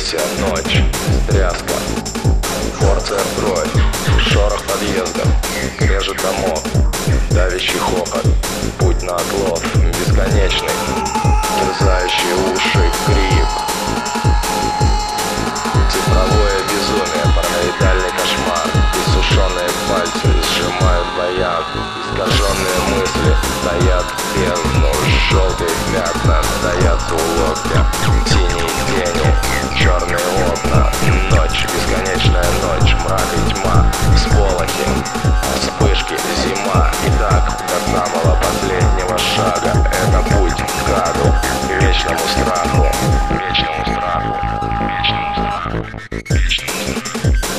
депрессия, ночь, тряска, порция кровь, шорох подъезда, скрежет домов, давящий хохот, путь на отлов, бесконечный, терзающий уши крик. Цифровое безумие, параноидальный кошмар, иссушенные пальцы сжимают баян, искаженные мысли стоят в бездну, желтые пятна стоят у локтя, синие тени, зима, и так до самого последнего шага, это путь к аду, к вечному страху, вечному страху, вечному страху, вечному страху.